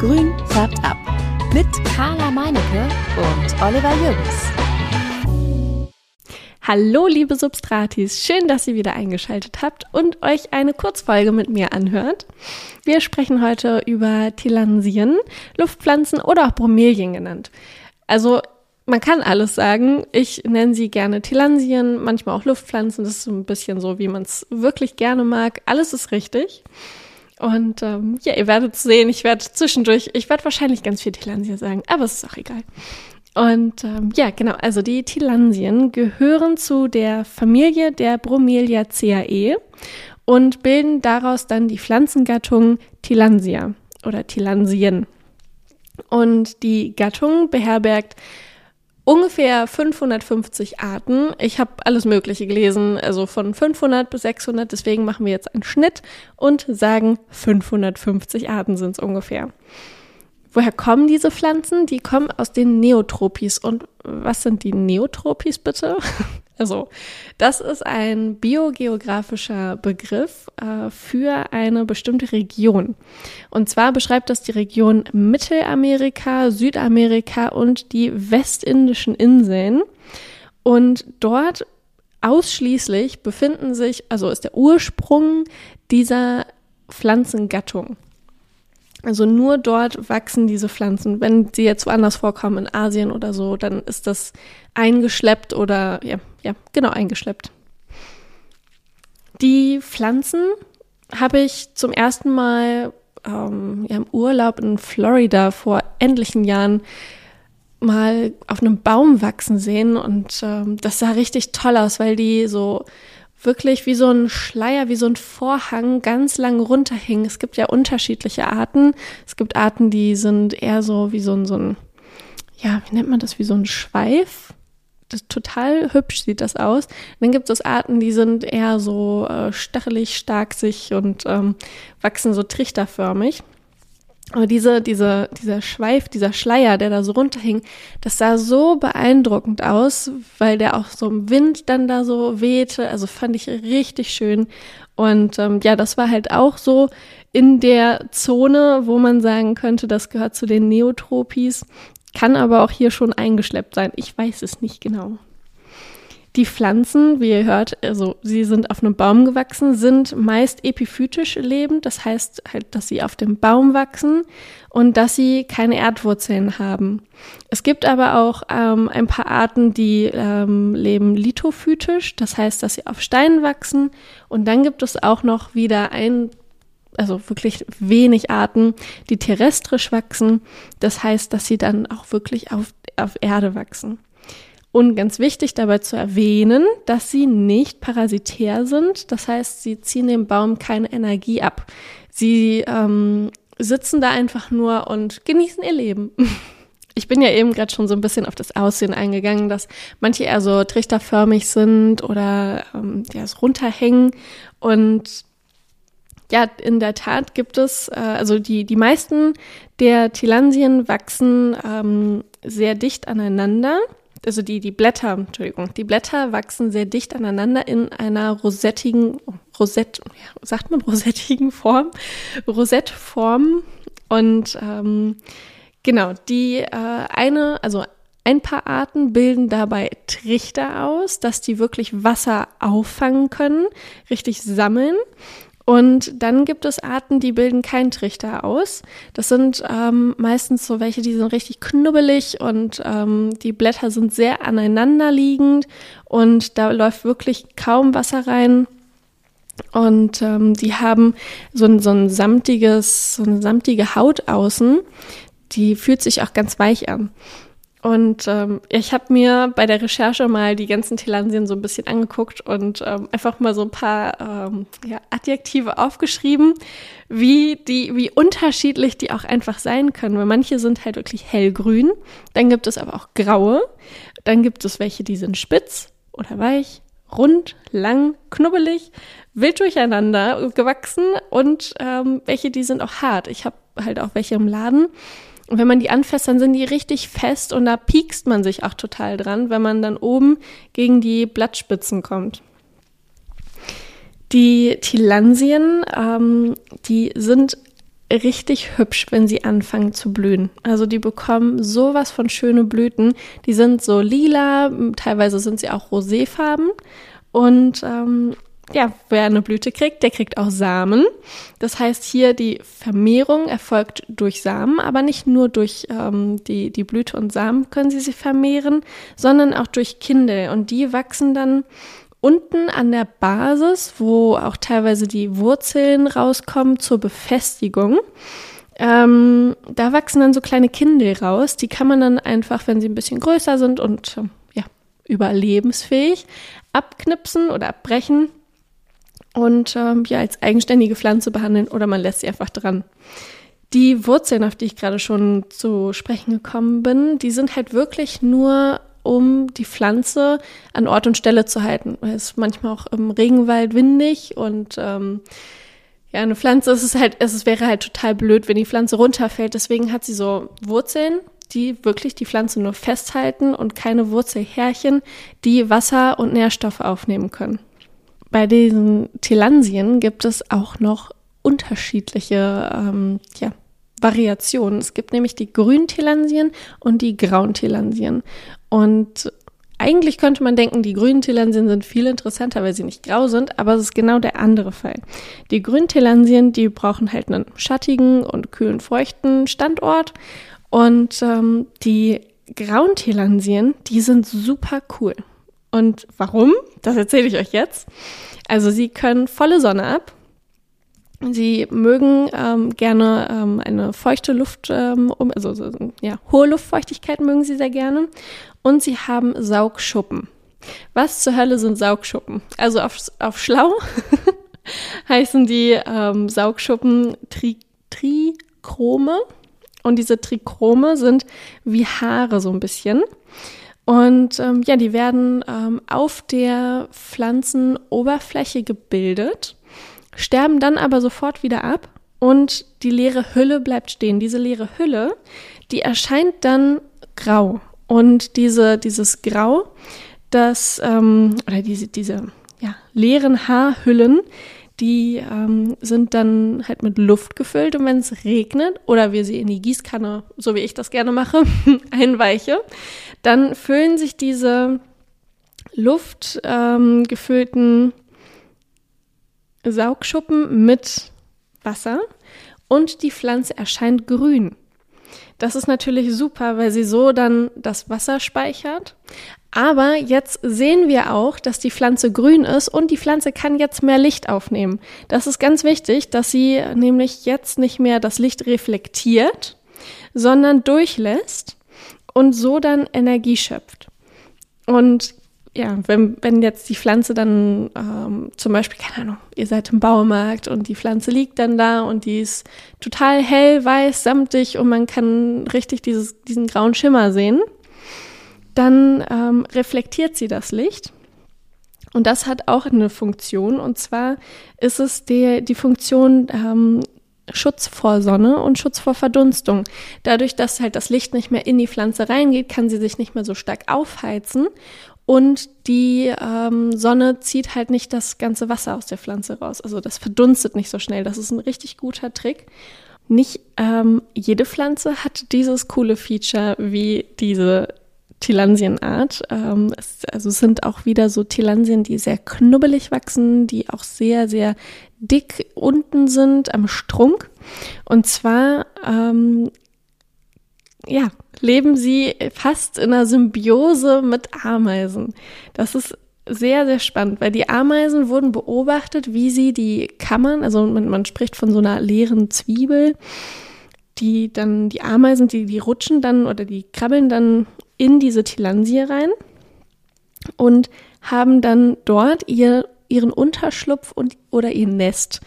Grün färbt ab. Mit Carla Meinecke und Oliver Jürgens. Hallo, liebe Substratis. Schön, dass ihr wieder eingeschaltet habt und euch eine Kurzfolge mit mir anhört. Wir sprechen heute über Tilansien, Luftpflanzen oder auch Bromelien genannt. Also, man kann alles sagen. Ich nenne sie gerne Tilansien, manchmal auch Luftpflanzen. Das ist so ein bisschen so, wie man es wirklich gerne mag. Alles ist richtig. Und ähm, ja, ihr werdet sehen, ich werde zwischendurch, ich werde wahrscheinlich ganz viel Tilansia sagen, aber es ist auch egal. Und ähm, ja, genau, also die Tilansien gehören zu der Familie der Bromeliaceae und bilden daraus dann die Pflanzengattung Tilansia oder Tilansien. Und die Gattung beherbergt ungefähr 550 Arten. Ich habe alles Mögliche gelesen, also von 500 bis 600. Deswegen machen wir jetzt einen Schnitt und sagen 550 Arten sind es ungefähr. Woher kommen diese Pflanzen? Die kommen aus den Neotropis. Und was sind die Neotropis bitte? Also, das ist ein biogeografischer Begriff äh, für eine bestimmte Region. Und zwar beschreibt das die Region Mittelamerika, Südamerika und die westindischen Inseln. Und dort ausschließlich befinden sich, also ist der Ursprung dieser Pflanzengattung. Also nur dort wachsen diese Pflanzen. Wenn sie jetzt woanders vorkommen, in Asien oder so, dann ist das eingeschleppt oder ja, ja, genau eingeschleppt. Die Pflanzen habe ich zum ersten Mal ähm, ja, im Urlaub in Florida vor endlichen Jahren mal auf einem Baum wachsen sehen und ähm, das sah richtig toll aus, weil die so wirklich wie so ein Schleier, wie so ein Vorhang ganz lang runterhing. Es gibt ja unterschiedliche Arten. Es gibt Arten, die sind eher so wie so ein, so ein, ja, wie nennt man das, wie so ein Schweif. Das total hübsch sieht das aus. dann gibt es Arten, die sind eher so äh, stachelig, starksig und ähm, wachsen so trichterförmig. Aber diese, diese, dieser Schweif, dieser Schleier, der da so runterhing, das sah so beeindruckend aus, weil der auch so im Wind dann da so wehte. Also fand ich richtig schön. Und ähm, ja, das war halt auch so in der Zone, wo man sagen könnte, das gehört zu den Neotropis, kann aber auch hier schon eingeschleppt sein. Ich weiß es nicht genau. Die Pflanzen, wie ihr hört, also sie sind auf einem Baum gewachsen, sind meist epiphytisch lebend. Das heißt halt, dass sie auf dem Baum wachsen und dass sie keine Erdwurzeln haben. Es gibt aber auch ähm, ein paar Arten, die ähm, leben lithophytisch. Das heißt, dass sie auf Steinen wachsen. Und dann gibt es auch noch wieder ein also wirklich wenig Arten, die terrestrisch wachsen. Das heißt, dass sie dann auch wirklich auf, auf Erde wachsen. Und ganz wichtig dabei zu erwähnen, dass sie nicht parasitär sind. Das heißt, sie ziehen dem Baum keine Energie ab. Sie ähm, sitzen da einfach nur und genießen ihr Leben. Ich bin ja eben gerade schon so ein bisschen auf das Aussehen eingegangen, dass manche eher so trichterförmig sind oder ähm, ja, so runterhängen. Und ja, in der Tat gibt es, äh, also die, die meisten der Tilansien wachsen ähm, sehr dicht aneinander also die, die Blätter, Entschuldigung, die Blätter wachsen sehr dicht aneinander in einer rosettigen, Rosett, sagt man rosettigen Form, Rosettform. Und ähm, genau, die äh, eine, also ein paar Arten bilden dabei Trichter aus, dass die wirklich Wasser auffangen können, richtig sammeln. Und dann gibt es Arten, die bilden keinen Trichter aus. Das sind ähm, meistens so welche, die sind richtig knubbelig und ähm, die Blätter sind sehr aneinanderliegend und da läuft wirklich kaum Wasser rein. Und ähm, die haben so ein, so ein samtiges, so eine samtige Haut außen. Die fühlt sich auch ganz weich an. Und ähm, ich habe mir bei der Recherche mal die ganzen Telansien so ein bisschen angeguckt und ähm, einfach mal so ein paar ähm, ja, Adjektive aufgeschrieben, wie die, wie unterschiedlich die auch einfach sein können. Weil manche sind halt wirklich hellgrün, dann gibt es aber auch graue, dann gibt es welche, die sind spitz oder weich, rund, lang, knubbelig, wild durcheinander gewachsen und ähm, welche, die sind auch hart. Ich habe halt auch welche im Laden und wenn man die anfasst, dann sind die richtig fest und da piekst man sich auch total dran, wenn man dann oben gegen die Blattspitzen kommt. Die Tilansien, ähm, die sind richtig hübsch, wenn sie anfangen zu blühen. Also die bekommen sowas von schöne Blüten. Die sind so lila, teilweise sind sie auch roséfarben. Und ähm, ja, wer eine Blüte kriegt, der kriegt auch Samen. Das heißt, hier die Vermehrung erfolgt durch Samen, aber nicht nur durch ähm, die, die Blüte und Samen können sie sich vermehren, sondern auch durch Kindel. Und die wachsen dann unten an der Basis, wo auch teilweise die Wurzeln rauskommen zur Befestigung. Ähm, da wachsen dann so kleine Kindel raus. Die kann man dann einfach, wenn sie ein bisschen größer sind und ähm, ja, überlebensfähig, abknipsen oder abbrechen und ähm, ja als eigenständige Pflanze behandeln oder man lässt sie einfach dran. Die Wurzeln, auf die ich gerade schon zu sprechen gekommen bin, die sind halt wirklich nur um die Pflanze an Ort und Stelle zu halten. Es ist manchmal auch im Regenwald windig und ähm, ja, eine Pflanze es ist halt, es wäre halt total blöd, wenn die Pflanze runterfällt. Deswegen hat sie so Wurzeln, die wirklich die Pflanze nur festhalten und keine Wurzelhärchen, die Wasser und Nährstoffe aufnehmen können. Bei diesen Tilansien gibt es auch noch unterschiedliche ähm, ja, Variationen. Es gibt nämlich die Grüntilansien und die Grauntilansien. Und eigentlich könnte man denken, die grünen Tilansien sind viel interessanter, weil sie nicht grau sind, aber es ist genau der andere Fall. Die grünen Tilansien, die brauchen halt einen schattigen und kühlen, feuchten Standort. Und ähm, die grauen Tilansien, die sind super cool. Und warum? Das erzähle ich euch jetzt. Also sie können volle Sonne ab. Sie mögen ähm, gerne ähm, eine feuchte Luft, ähm, also ja, hohe Luftfeuchtigkeit mögen sie sehr gerne. Und sie haben Saugschuppen. Was zur Hölle sind Saugschuppen? Also auf, auf schlau heißen die ähm, Saugschuppen Tri Trichrome. Und diese Trichrome sind wie Haare so ein bisschen. Und ähm, ja, die werden ähm, auf der Pflanzenoberfläche gebildet, sterben dann aber sofort wieder ab und die leere Hülle bleibt stehen. Diese leere Hülle, die erscheint dann grau. Und diese, dieses Grau, das, ähm, oder diese, diese ja, leeren Haarhüllen, die ähm, sind dann halt mit Luft gefüllt und wenn es regnet oder wir sie in die Gießkanne, so wie ich das gerne mache, einweiche, dann füllen sich diese luftgefüllten ähm, Saugschuppen mit Wasser und die Pflanze erscheint grün. Das ist natürlich super, weil sie so dann das Wasser speichert. Aber jetzt sehen wir auch, dass die Pflanze grün ist und die Pflanze kann jetzt mehr Licht aufnehmen. Das ist ganz wichtig, dass sie nämlich jetzt nicht mehr das Licht reflektiert, sondern durchlässt und so dann Energie schöpft. Und ja, wenn, wenn jetzt die Pflanze dann ähm, zum Beispiel, keine Ahnung, ihr seid im Baumarkt und die Pflanze liegt dann da und die ist total hell, weiß, samtig und man kann richtig dieses, diesen grauen Schimmer sehen, dann ähm, reflektiert sie das Licht. Und das hat auch eine Funktion. Und zwar ist es die, die Funktion, ähm, Schutz vor Sonne und Schutz vor Verdunstung. Dadurch, dass halt das Licht nicht mehr in die Pflanze reingeht, kann sie sich nicht mehr so stark aufheizen und die ähm, Sonne zieht halt nicht das ganze Wasser aus der Pflanze raus. Also das verdunstet nicht so schnell. Das ist ein richtig guter Trick. Nicht ähm, jede Pflanze hat dieses coole Feature wie diese Tilansienart. Ähm, es, also es sind auch wieder so Tilansien, die sehr knubbelig wachsen, die auch sehr, sehr dick unten sind am Strunk. Und zwar ähm, ja, leben sie fast in einer Symbiose mit Ameisen. Das ist sehr, sehr spannend, weil die Ameisen wurden beobachtet, wie sie die Kammern, also man, man spricht von so einer leeren Zwiebel, die dann, die Ameisen, die, die rutschen dann oder die krabbeln dann in diese Tilansie rein und haben dann dort ihr, ihren Unterschlupf und, oder ihr Nest.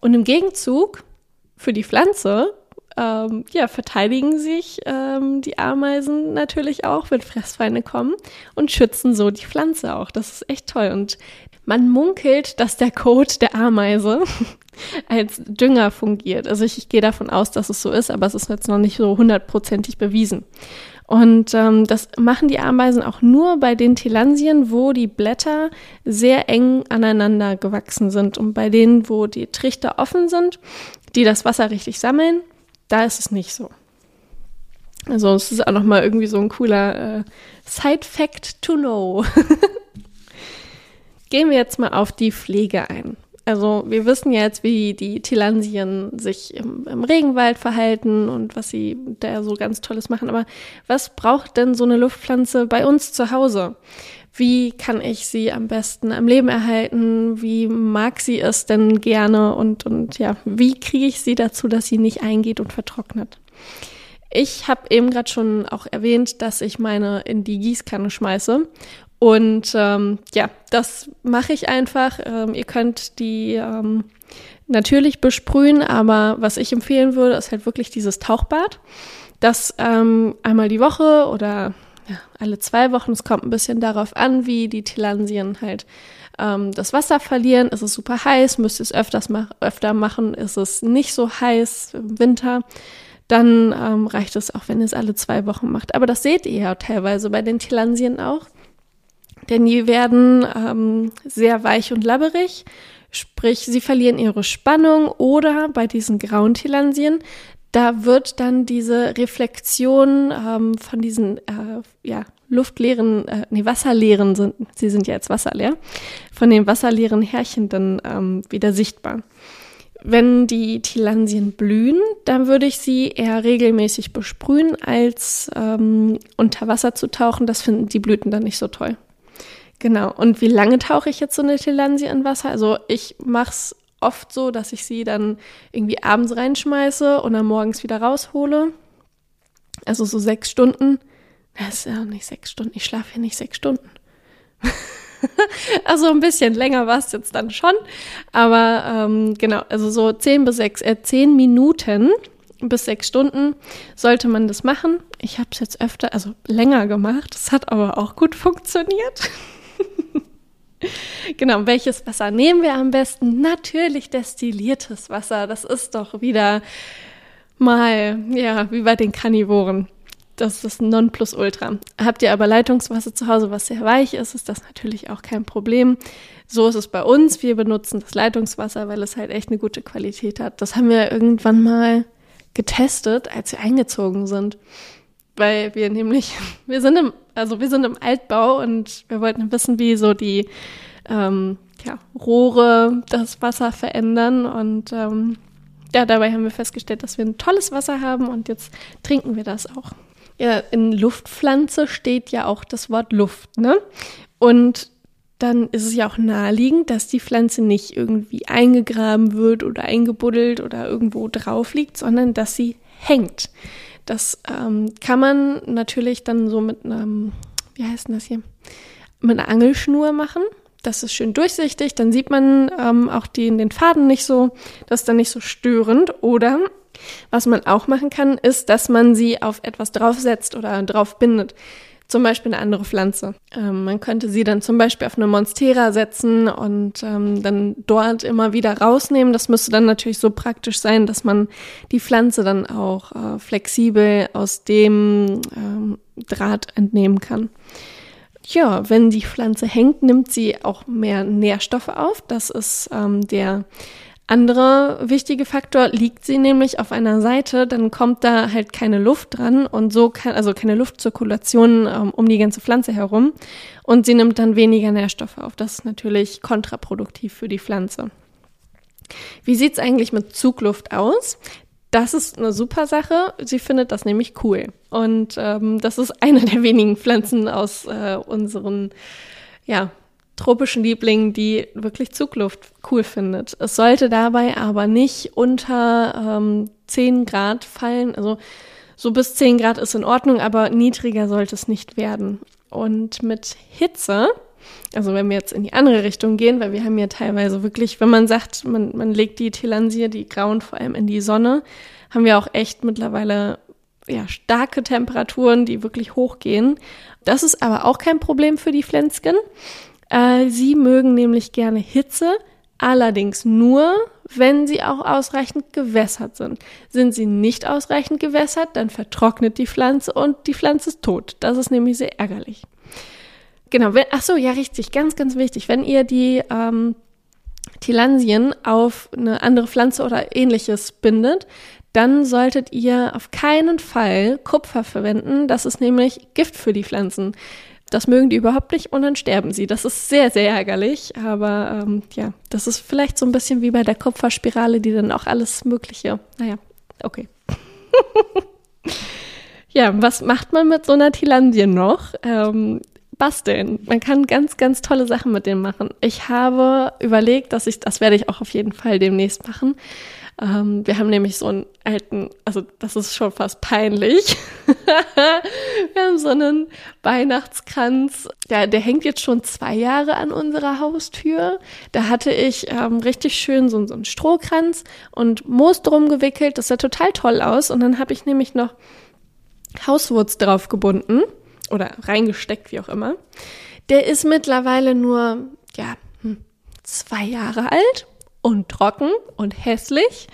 Und im Gegenzug für die Pflanze ähm, ja, verteidigen sich ähm, die Ameisen natürlich auch, wenn Fressfeinde kommen und schützen so die Pflanze auch. Das ist echt toll. Und man munkelt, dass der Kot der Ameise als Dünger fungiert. Also ich, ich gehe davon aus, dass es so ist, aber es ist jetzt noch nicht so hundertprozentig bewiesen. Und ähm, das machen die Ameisen auch nur bei den Tilansien, wo die Blätter sehr eng aneinander gewachsen sind. Und bei denen, wo die Trichter offen sind, die das Wasser richtig sammeln. Da ist es nicht so. Also es ist auch nochmal irgendwie so ein cooler äh, Side-Fact to know. Gehen wir jetzt mal auf die Pflege ein. Also wir wissen jetzt, wie die Tilansien sich im, im, Regenwald verhalten und was sie da so ganz Tolles machen. Aber was braucht denn so eine Luftpflanze bei uns zu Hause? Wie kann ich sie am besten am Leben erhalten? Wie mag sie es denn gerne? Und, und ja, wie kriege ich sie dazu, dass sie nicht eingeht und vertrocknet? Ich habe eben gerade schon auch erwähnt, dass ich meine in die Gießkanne schmeiße. Und ähm, ja, das mache ich einfach. Ähm, ihr könnt die ähm, natürlich besprühen, aber was ich empfehlen würde, ist halt wirklich dieses Tauchbad. Das ähm, einmal die Woche oder ja, alle zwei Wochen. Es kommt ein bisschen darauf an, wie die Tilansien halt ähm, das Wasser verlieren. Ist es super heiß, müsst ihr es öfters mach öfter machen. Ist es nicht so heiß im Winter, dann ähm, reicht es auch, wenn ihr es alle zwei Wochen macht. Aber das seht ihr ja teilweise bei den Tilansien auch. Denn die werden ähm, sehr weich und labberig, sprich, sie verlieren ihre Spannung oder bei diesen grauen Tilansien, da wird dann diese Reflexion ähm, von diesen äh, ja, luftleeren, äh, nee, wasserleeren sind, sie sind ja jetzt wasserleer, von den wasserleeren Härchen dann ähm, wieder sichtbar. Wenn die Tilansien blühen, dann würde ich sie eher regelmäßig besprühen, als ähm, unter Wasser zu tauchen. Das finden die Blüten dann nicht so toll. Genau. Und wie lange tauche ich jetzt so eine Tilansie in Wasser? Also ich mache es oft so, dass ich sie dann irgendwie abends reinschmeiße und dann morgens wieder raushole. Also so sechs Stunden. Das ist ja nicht sechs Stunden. Ich schlafe ja nicht sechs Stunden. also ein bisschen länger war es jetzt dann schon. Aber ähm, genau, also so zehn bis sechs, äh, zehn Minuten bis sechs Stunden sollte man das machen. Ich habe es jetzt öfter, also länger gemacht. Es hat aber auch gut funktioniert. genau, welches Wasser nehmen wir am besten? Natürlich destilliertes Wasser. Das ist doch wieder mal, ja, wie bei den Karnivoren. Das ist Nonplusultra. Habt ihr aber Leitungswasser zu Hause, was sehr weich ist, ist das natürlich auch kein Problem. So ist es bei uns. Wir benutzen das Leitungswasser, weil es halt echt eine gute Qualität hat. Das haben wir irgendwann mal getestet, als wir eingezogen sind. Weil wir nämlich, wir sind im, also wir sind im Altbau und wir wollten wissen, wie so die ähm, ja, Rohre das Wasser verändern. Und ähm, ja, dabei haben wir festgestellt, dass wir ein tolles Wasser haben und jetzt trinken wir das auch. Ja, in Luftpflanze steht ja auch das Wort Luft, ne? Und dann ist es ja auch naheliegend, dass die Pflanze nicht irgendwie eingegraben wird oder eingebuddelt oder irgendwo drauf liegt, sondern dass sie hängt. Das ähm, kann man natürlich dann so mit einem, wie heißt denn das hier, mit einer Angelschnur machen. Das ist schön durchsichtig, dann sieht man ähm, auch die, den Faden nicht so, das ist dann nicht so störend. Oder was man auch machen kann, ist, dass man sie auf etwas draufsetzt oder drauf bindet. Zum Beispiel eine andere Pflanze. Ähm, man könnte sie dann zum Beispiel auf eine Monstera setzen und ähm, dann dort immer wieder rausnehmen. Das müsste dann natürlich so praktisch sein, dass man die Pflanze dann auch äh, flexibel aus dem ähm, Draht entnehmen kann. Ja, wenn die Pflanze hängt, nimmt sie auch mehr Nährstoffe auf. Das ist ähm, der andere wichtige Faktor, liegt sie nämlich auf einer Seite, dann kommt da halt keine Luft dran und so kann, also keine Luftzirkulation ähm, um die ganze Pflanze herum und sie nimmt dann weniger Nährstoffe auf. Das ist natürlich kontraproduktiv für die Pflanze. Wie sieht's eigentlich mit Zugluft aus? Das ist eine super Sache. Sie findet das nämlich cool. Und ähm, das ist eine der wenigen Pflanzen aus äh, unseren ja, tropischen Lieblingen, die wirklich Zugluft cool findet. Es sollte dabei aber nicht unter ähm, 10 Grad fallen. Also so bis 10 Grad ist in Ordnung, aber niedriger sollte es nicht werden. Und mit Hitze, also wenn wir jetzt in die andere Richtung gehen, weil wir haben ja teilweise wirklich, wenn man sagt, man, man legt die Telansier, die grauen vor allem in die Sonne, haben wir auch echt mittlerweile ja, starke Temperaturen, die wirklich hochgehen. Das ist aber auch kein Problem für die Pflänzchen. Äh, sie mögen nämlich gerne Hitze, allerdings nur, wenn sie auch ausreichend gewässert sind. Sind sie nicht ausreichend gewässert, dann vertrocknet die Pflanze und die Pflanze ist tot. Das ist nämlich sehr ärgerlich. Genau, wenn, ach so, ja, richtig, ganz, ganz wichtig. Wenn ihr die ähm, Tilansien auf eine andere Pflanze oder ähnliches bindet, dann solltet ihr auf keinen Fall Kupfer verwenden. Das ist nämlich Gift für die Pflanzen. Das mögen die überhaupt nicht und dann sterben sie. Das ist sehr, sehr ärgerlich. Aber ähm, ja, das ist vielleicht so ein bisschen wie bei der Kupferspirale, die dann auch alles Mögliche. Naja, okay. ja, was macht man mit so einer Tilandie noch? Ähm, basteln. Man kann ganz, ganz tolle Sachen mit denen machen. Ich habe überlegt, dass ich, das werde ich auch auf jeden Fall demnächst machen, ähm, wir haben nämlich so einen alten, also das ist schon fast peinlich. wir haben so einen Weihnachtskranz, der, der hängt jetzt schon zwei Jahre an unserer Haustür. Da hatte ich ähm, richtig schön so, so einen Strohkranz und Moos drum gewickelt. Das sah total toll aus. Und dann habe ich nämlich noch Hauswurz drauf gebunden oder reingesteckt, wie auch immer. Der ist mittlerweile nur, ja, hm, zwei Jahre alt und trocken und hässlich.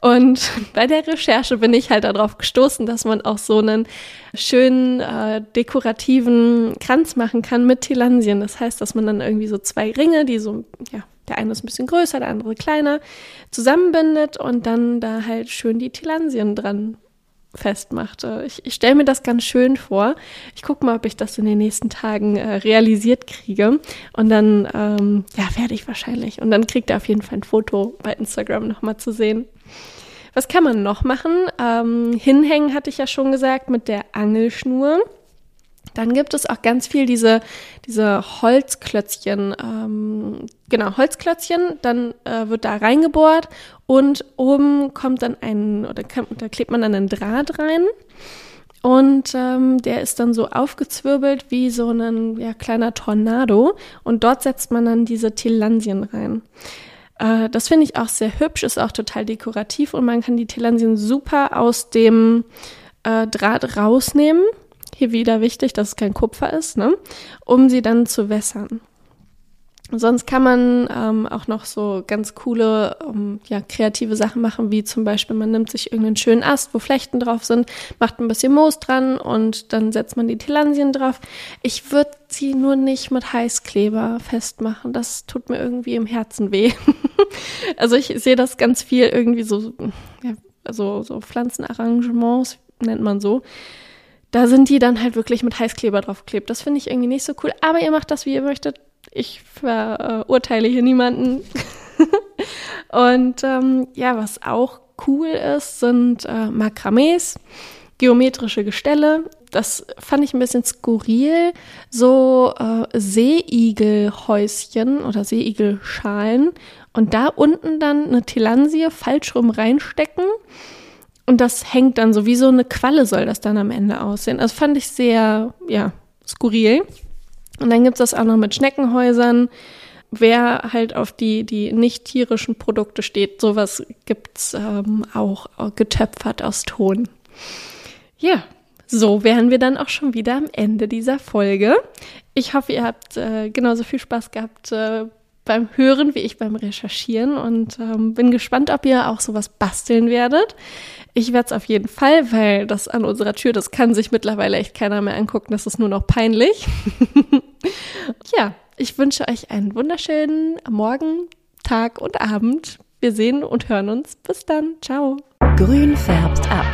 Und bei der Recherche bin ich halt darauf gestoßen, dass man auch so einen schönen äh, dekorativen Kranz machen kann mit Tilansien. Das heißt, dass man dann irgendwie so zwei Ringe, die so, ja, der eine ist ein bisschen größer, der andere kleiner, zusammenbindet und dann da halt schön die Tilansien dran festmachte. Ich, ich stelle mir das ganz schön vor. Ich gucke mal, ob ich das in den nächsten Tagen äh, realisiert kriege. Und dann, ähm, ja, werde ich wahrscheinlich. Und dann kriegt er auf jeden Fall ein Foto bei Instagram nochmal zu sehen. Was kann man noch machen? Ähm, hinhängen hatte ich ja schon gesagt mit der Angelschnur. Dann gibt es auch ganz viel diese, diese Holzklötzchen, ähm, genau, Holzklötzchen, dann äh, wird da reingebohrt und oben kommt dann ein, oder kann, da klebt man dann einen Draht rein und ähm, der ist dann so aufgezwirbelt wie so ein ja, kleiner Tornado und dort setzt man dann diese Tilansien rein. Äh, das finde ich auch sehr hübsch, ist auch total dekorativ und man kann die Tilansien super aus dem äh, Draht rausnehmen hier wieder wichtig, dass es kein Kupfer ist, ne? um sie dann zu wässern. Sonst kann man ähm, auch noch so ganz coole, ähm, ja, kreative Sachen machen, wie zum Beispiel, man nimmt sich irgendeinen schönen Ast, wo Flechten drauf sind, macht ein bisschen Moos dran und dann setzt man die Tilansien drauf. Ich würde sie nur nicht mit Heißkleber festmachen. Das tut mir irgendwie im Herzen weh. also ich sehe das ganz viel irgendwie so, ja, so, so Pflanzenarrangements, nennt man so da sind die dann halt wirklich mit Heißkleber draufgeklebt. Das finde ich irgendwie nicht so cool. Aber ihr macht das, wie ihr möchtet. Ich verurteile hier niemanden. und ähm, ja, was auch cool ist, sind äh, Makramees, geometrische Gestelle. Das fand ich ein bisschen skurril. So äh, Seeigelhäuschen oder Seeigelschalen und da unten dann eine Tilansie falsch rum reinstecken und das hängt dann so wie so eine Qualle soll das dann am Ende aussehen. Das fand ich sehr, ja, skurril. Und dann gibt es das auch noch mit Schneckenhäusern. Wer halt auf die, die nicht tierischen Produkte steht, sowas gibt's ähm, auch getöpfert aus Ton. Ja, so wären wir dann auch schon wieder am Ende dieser Folge. Ich hoffe, ihr habt äh, genauso viel Spaß gehabt äh, beim Hören wie ich beim Recherchieren und ähm, bin gespannt, ob ihr auch sowas basteln werdet. Ich werde es auf jeden Fall, weil das an unserer Tür, das kann sich mittlerweile echt keiner mehr angucken. Das ist nur noch peinlich. ja, ich wünsche euch einen wunderschönen Morgen, Tag und Abend. Wir sehen und hören uns. Bis dann. Ciao. Grün färbt ab.